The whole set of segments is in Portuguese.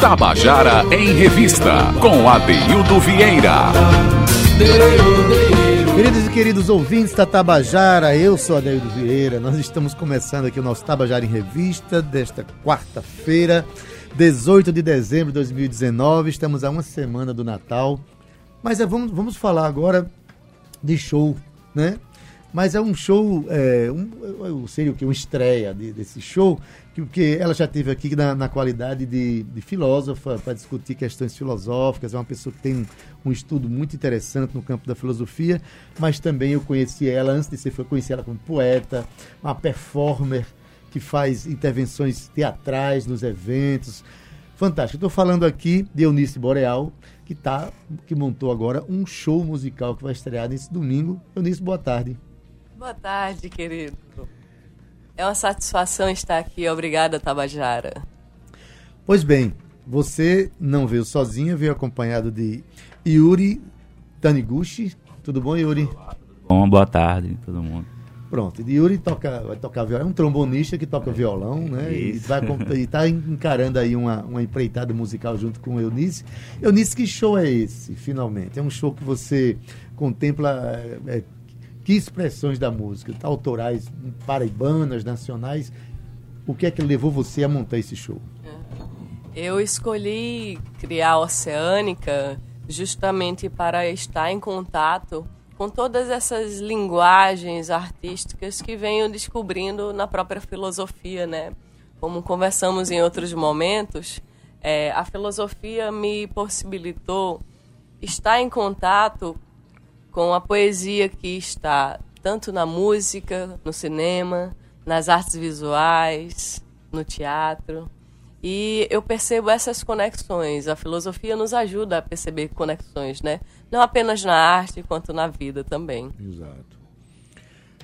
Tabajara em Revista, com Adeildo Vieira. Queridos e queridos ouvintes da Tabajara, eu sou Adeildo Vieira. Nós estamos começando aqui o nosso Tabajara em Revista desta quarta-feira, 18 de dezembro de 2019. Estamos a uma semana do Natal. Mas é, vamos, vamos falar agora de show, né? Mas é um show, é, um, seria o que? Uma estreia de, desse show, porque ela já teve aqui na, na qualidade de, de filósofa para discutir questões filosóficas. É uma pessoa que tem um, um, estudo muito interessante no campo da filosofia, mas também eu conheci ela antes de ser, eu ela como poeta, uma performer que faz intervenções teatrais nos eventos. Fantástico. Estou falando aqui de Eunice Boreal, que tá, que montou agora um show musical que vai estrear nesse domingo. Eunice, boa tarde. Boa tarde, querido. É uma satisfação estar aqui. Obrigada, Tabajara. Pois bem, você não veio sozinha, veio acompanhado de Yuri Taniguchi. Tudo bom, Yuri? Olá, tudo bom? Boa tarde, todo mundo. Pronto, e Yuri toca, vai tocar violão, é um trombonista que toca violão, né? Isso. E está encarando aí uma, uma empreitada musical junto com Eunice. Eunice, que show é esse, finalmente? É um show que você contempla é, que expressões da música, autorais, paraibanas, nacionais, o que é que levou você a montar esse show? Eu escolhi criar a Oceânica justamente para estar em contato com todas essas linguagens artísticas que venho descobrindo na própria filosofia, né? Como conversamos em outros momentos, é, a filosofia me possibilitou estar em contato com a poesia que está tanto na música, no cinema, nas artes visuais, no teatro. E eu percebo essas conexões. A filosofia nos ajuda a perceber conexões, né? Não apenas na arte, quanto na vida também. Exato.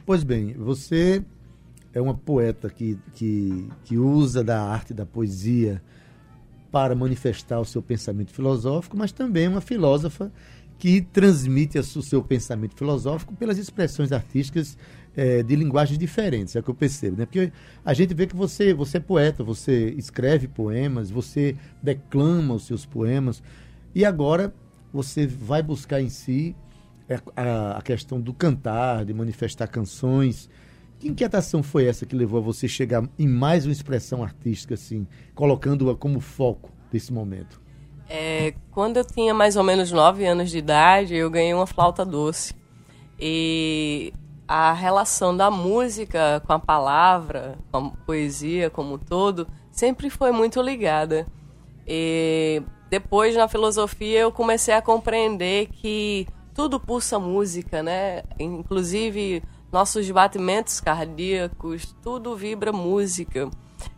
Pois bem, você é uma poeta que, que, que usa da arte, da poesia, para manifestar o seu pensamento filosófico, mas também uma filósofa que transmite o seu pensamento filosófico pelas expressões artísticas é, de linguagens diferentes, é o que eu percebo. Né? Porque a gente vê que você, você é poeta, você escreve poemas, você declama os seus poemas, e agora você vai buscar em si a, a questão do cantar, de manifestar canções. Que inquietação foi essa que levou a você chegar em mais uma expressão artística, assim, colocando-a como foco desse momento? É, quando eu tinha mais ou menos 9 anos de idade, eu ganhei uma flauta doce. E a relação da música com a palavra, com a poesia como um todo, sempre foi muito ligada. E depois, na filosofia, eu comecei a compreender que tudo pulsa música, né? Inclusive, nossos batimentos cardíacos, tudo vibra música.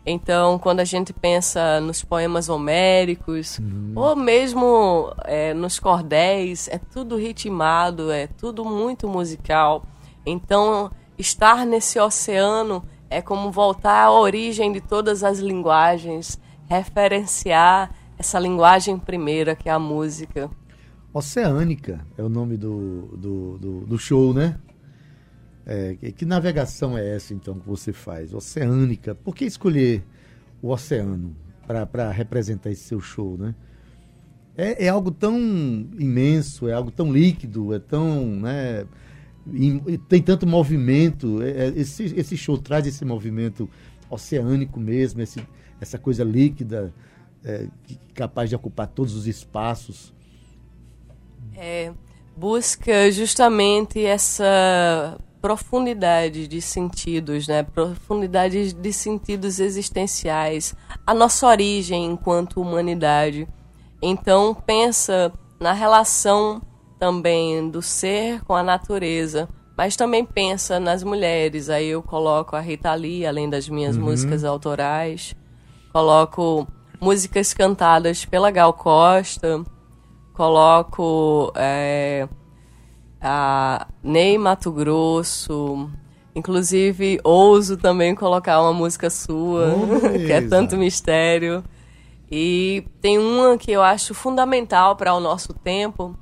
Então, quando a gente pensa nos poemas homéricos, uhum. ou mesmo é, nos cordéis, é tudo ritmado, é tudo muito musical. Então, estar nesse oceano é como voltar à origem de todas as linguagens, referenciar essa linguagem primeira, que é a música. Oceânica é o nome do, do, do, do show, né? É, que navegação é essa, então, que você faz? Oceânica. Por que escolher o oceano para representar esse seu show, né? É, é, algo tão imenso, é algo tão líquido, é tão, né, tem tanto movimento. É, é, esse, esse show traz esse movimento oceânico mesmo, esse, essa coisa líquida, é, capaz de ocupar todos os espaços. É, busca justamente essa profundidade de sentidos, né? Profundidade de sentidos existenciais, a nossa origem enquanto humanidade. Então pensa na relação também do ser com a natureza, mas também pensa nas mulheres. Aí eu coloco a Rita Lee, além das minhas uhum. músicas autorais, coloco músicas cantadas pela Gal Costa, coloco é, a Ney Mato Grosso. Inclusive, ouso também colocar uma música sua, que é tanto mistério. E tem uma que eu acho fundamental para o nosso tempo,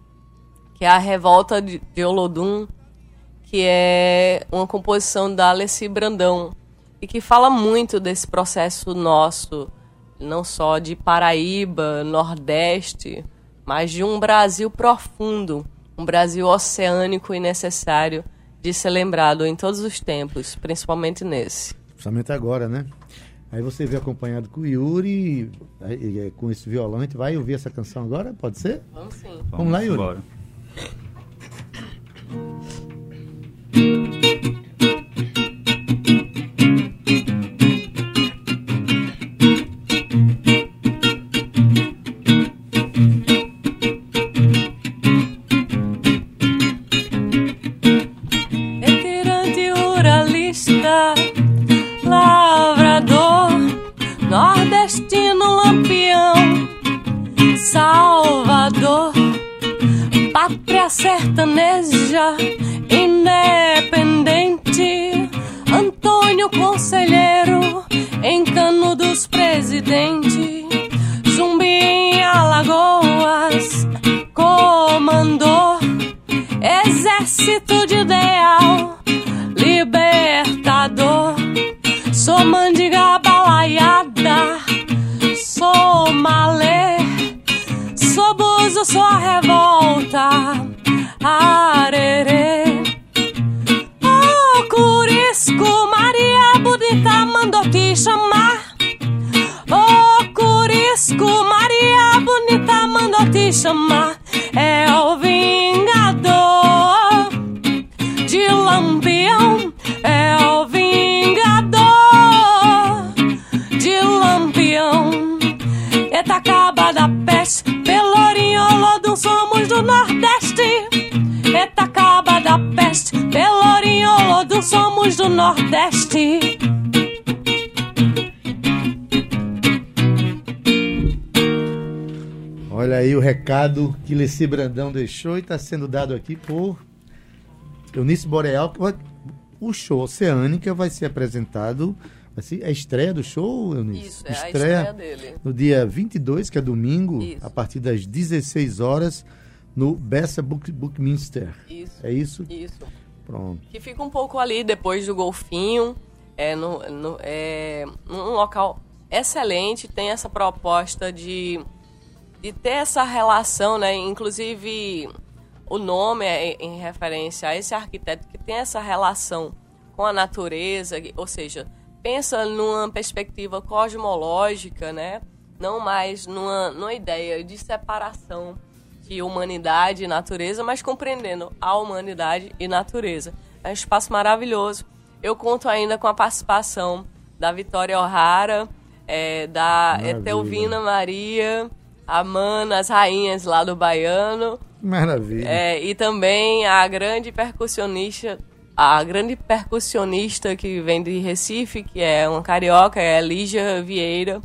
que é a Revolta de, de Olodum, que é uma composição da Alessi Brandão, e que fala muito desse processo nosso não só de Paraíba, Nordeste, mas de um Brasil profundo, um Brasil oceânico e necessário de ser lembrado em todos os tempos, principalmente nesse. Principalmente agora, né? Aí você veio acompanhado com o Yuri, aí, com esse violão. A gente vai ouvir essa canção agora? Pode ser? Vamos sim. Vamos, Vamos lá, Yuri. Embora. Sertaneja independente. Antônio Conselheiro, em Cano dos Presidentes. Zumbi em Alagoas, comandou. Exército de ideal, libertador. Sou mandiga balaiada, sou malê. Sou buzo, sou a revolta chamar. Oh, Curisco, Maria Bonita mandou te chamar. É o vingador de Lampião. É o vingador de Lampião. Eta acaba da peste, Pelourinho, somos do Nordeste. Etacaba da peste, Pelourinho, somos do Nordeste. Recado que Leci Brandão deixou e está sendo dado aqui por Eunice Boreal. O show Oceânica vai ser apresentado vai ser a estreia do show, Eunice? Isso, é estreia, a estreia dele. No dia 22, que é domingo, Isso. a partir das 16 horas no Bessa Book, Bookminster. Isso. É isso? Isso. Pronto. Que fica um pouco ali depois do Golfinho. É, no, no, é um local excelente, tem essa proposta de, de ter essa relação, né? Inclusive, o nome é em referência a esse arquiteto que tem essa relação com a natureza, ou seja, pensa numa perspectiva cosmológica, né? Não mais numa, numa ideia de separação de humanidade e natureza, mas compreendendo a humanidade e natureza. É um espaço maravilhoso. Eu conto ainda com a participação da Vitória O'Hara, é, da Etelvina Maria, a Mana, as rainhas lá do Baiano. Maravilha. É, e também a grande percussionista, a grande percussionista que vem de Recife, que é uma carioca, é Lígia Vieira.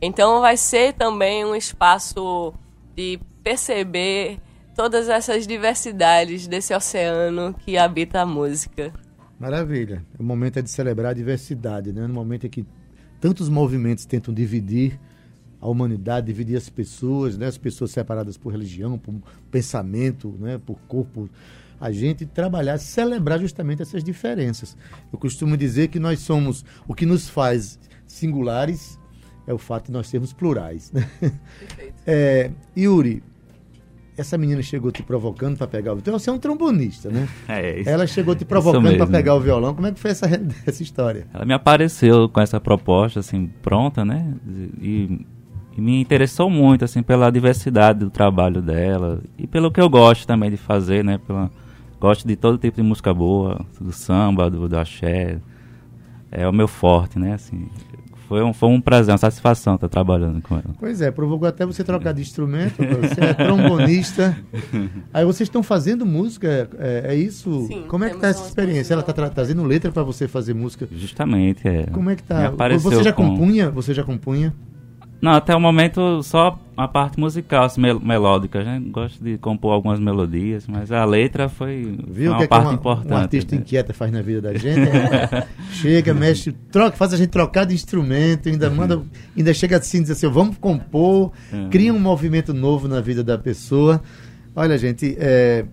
Então vai ser também um espaço de perceber todas essas diversidades desse oceano que habita a música. Maravilha. O momento é de celebrar a diversidade, né? No momento em que tantos movimentos tentam dividir a humanidade, dividir as pessoas, né? As pessoas separadas por religião, por pensamento, né? Por corpo. A gente trabalhar, celebrar justamente essas diferenças. Eu costumo dizer que nós somos o que nos faz singulares é o fato de nós sermos plurais. Né? Perfeito. É, Yuri, essa menina chegou te provocando para pegar o violão. Você é um trombonista, né? É, isso. Ela chegou te provocando para pegar o violão. Como é que foi essa, essa história? Ela me apareceu com essa proposta, assim, pronta, né? E, e, me interessou muito, assim, pela diversidade do trabalho dela e pelo que eu gosto também de fazer, né? Pela, gosto de todo tipo de música boa, do samba, do, do axé. É o meu forte, né? Assim, foi um, foi um prazer, uma satisfação estar trabalhando com ela. Pois é, provocou até você trocar de instrumento, você é trombonista. Aí vocês estão fazendo música, é, é isso? Sim, Como é que está essa experiência? Ela está tra trazendo letra para você fazer música? Justamente, é. Como é que tá? Você já com... compunha? Você já compunha? Não, até o momento só a parte musical, assim, mel melódica. Né? Gosto de compor algumas melodias, mas a letra foi, Viu uma que é parte que uma, importante. Um artista né? inquieta faz na vida da gente. Né? chega, mexe, troca, faz a gente trocar de instrumento, ainda manda, ainda chega assim, diz assim, vamos compor, é. cria um movimento novo na vida da pessoa. Olha, gente, é,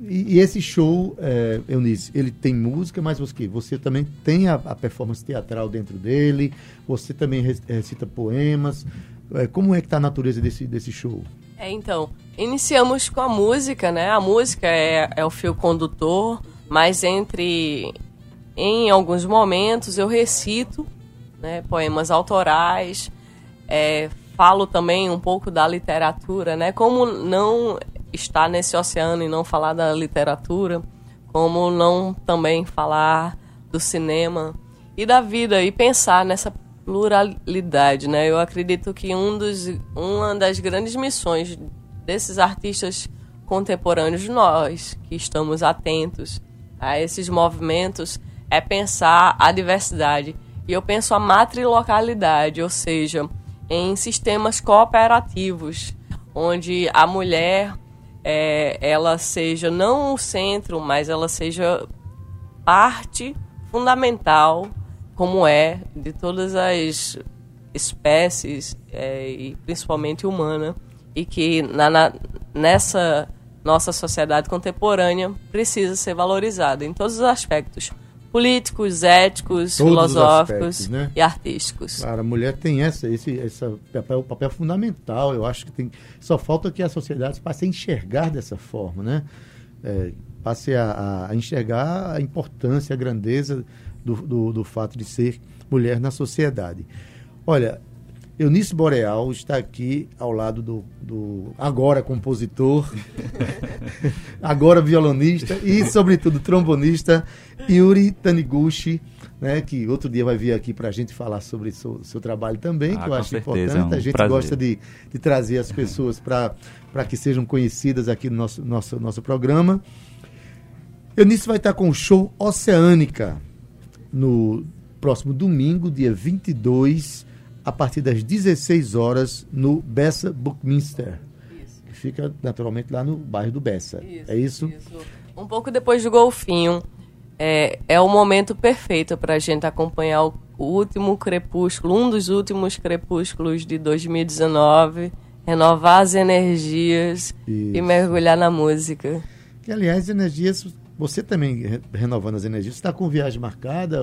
e, esse show, é, Eunice, ele tem música, mas você, você também tem a, a performance teatral dentro dele, você também recita poemas. É, como é que está a natureza desse, desse show? É, então, iniciamos com a música, né? A música é, é o fio condutor, mas entre em alguns momentos eu recito né, poemas autorais, é, falo também um pouco da literatura, né? Como não estar nesse oceano e não falar da literatura, como não também falar do cinema e da vida e pensar nessa pluralidade, né? Eu acredito que um dos, uma das grandes missões desses artistas contemporâneos nós que estamos atentos a esses movimentos é pensar a diversidade e eu penso a matrilocalidade, ou seja, em sistemas cooperativos onde a mulher é, ela seja não o centro, mas ela seja parte fundamental, como é, de todas as espécies, é, e principalmente humana, e que na, na, nessa nossa sociedade contemporânea precisa ser valorizada em todos os aspectos políticos, éticos, Todos filosóficos aspectos, né? e artísticos. Claro, a mulher tem essa, esse, esse papel, papel fundamental. Eu acho que tem. Só falta que a sociedade passe a enxergar dessa forma, né? É, passe a, a, enxergar a importância, a grandeza do, do, do fato de ser mulher na sociedade. Olha, Eunice Boreal está aqui ao lado do, do agora compositor, agora violonista e, sobretudo, trombonista Yuri Taniguchi, né, que outro dia vai vir aqui para a gente falar sobre o seu, seu, trabalho também, ah, que eu acho certeza, importante. É um a gente prazer. gosta de, de trazer as pessoas para que sejam conhecidas aqui no nosso, nosso, nosso programa. Eunice vai estar com o show Oceânica no próximo domingo, dia 22 a partir das 16 horas no Bessa Buckminster. Isso. Que fica naturalmente lá no bairro do Bessa. Isso, é isso? isso? Um pouco depois do Golfinho. É, é o momento perfeito para a gente acompanhar o, o último crepúsculo, um dos últimos crepúsculos de 2019, renovar as energias e mergulhar na música. Que, aliás, energias você também renovando as energias. Está com viagem marcada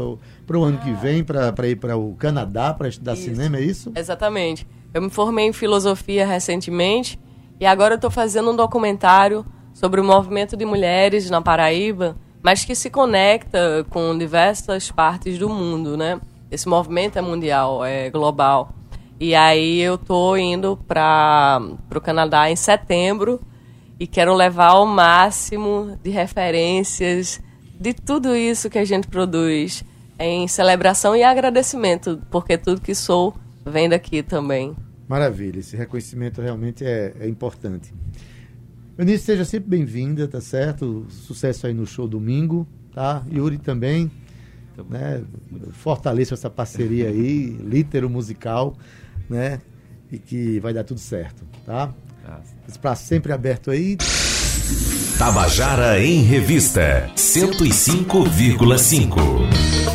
para o ano que vem para ir para o Canadá para estudar isso. cinema, é isso? Exatamente. Eu me formei em filosofia recentemente e agora estou fazendo um documentário sobre o movimento de mulheres na Paraíba, mas que se conecta com diversas partes do mundo, né? Esse movimento é mundial, é global. E aí eu estou indo para o Canadá em setembro e quero levar ao máximo de referências de tudo isso que a gente produz em celebração e agradecimento, porque tudo que sou vem daqui também. Maravilha, esse reconhecimento realmente é, é importante. Eunice, seja sempre bem-vinda, tá certo? Sucesso aí no show domingo, tá? Yuri também, né? Fortaleça essa parceria aí, litero musical, né? E que vai dar tudo certo, tá? Espaço sempre aberto aí. Tabajara em Revista 105,5.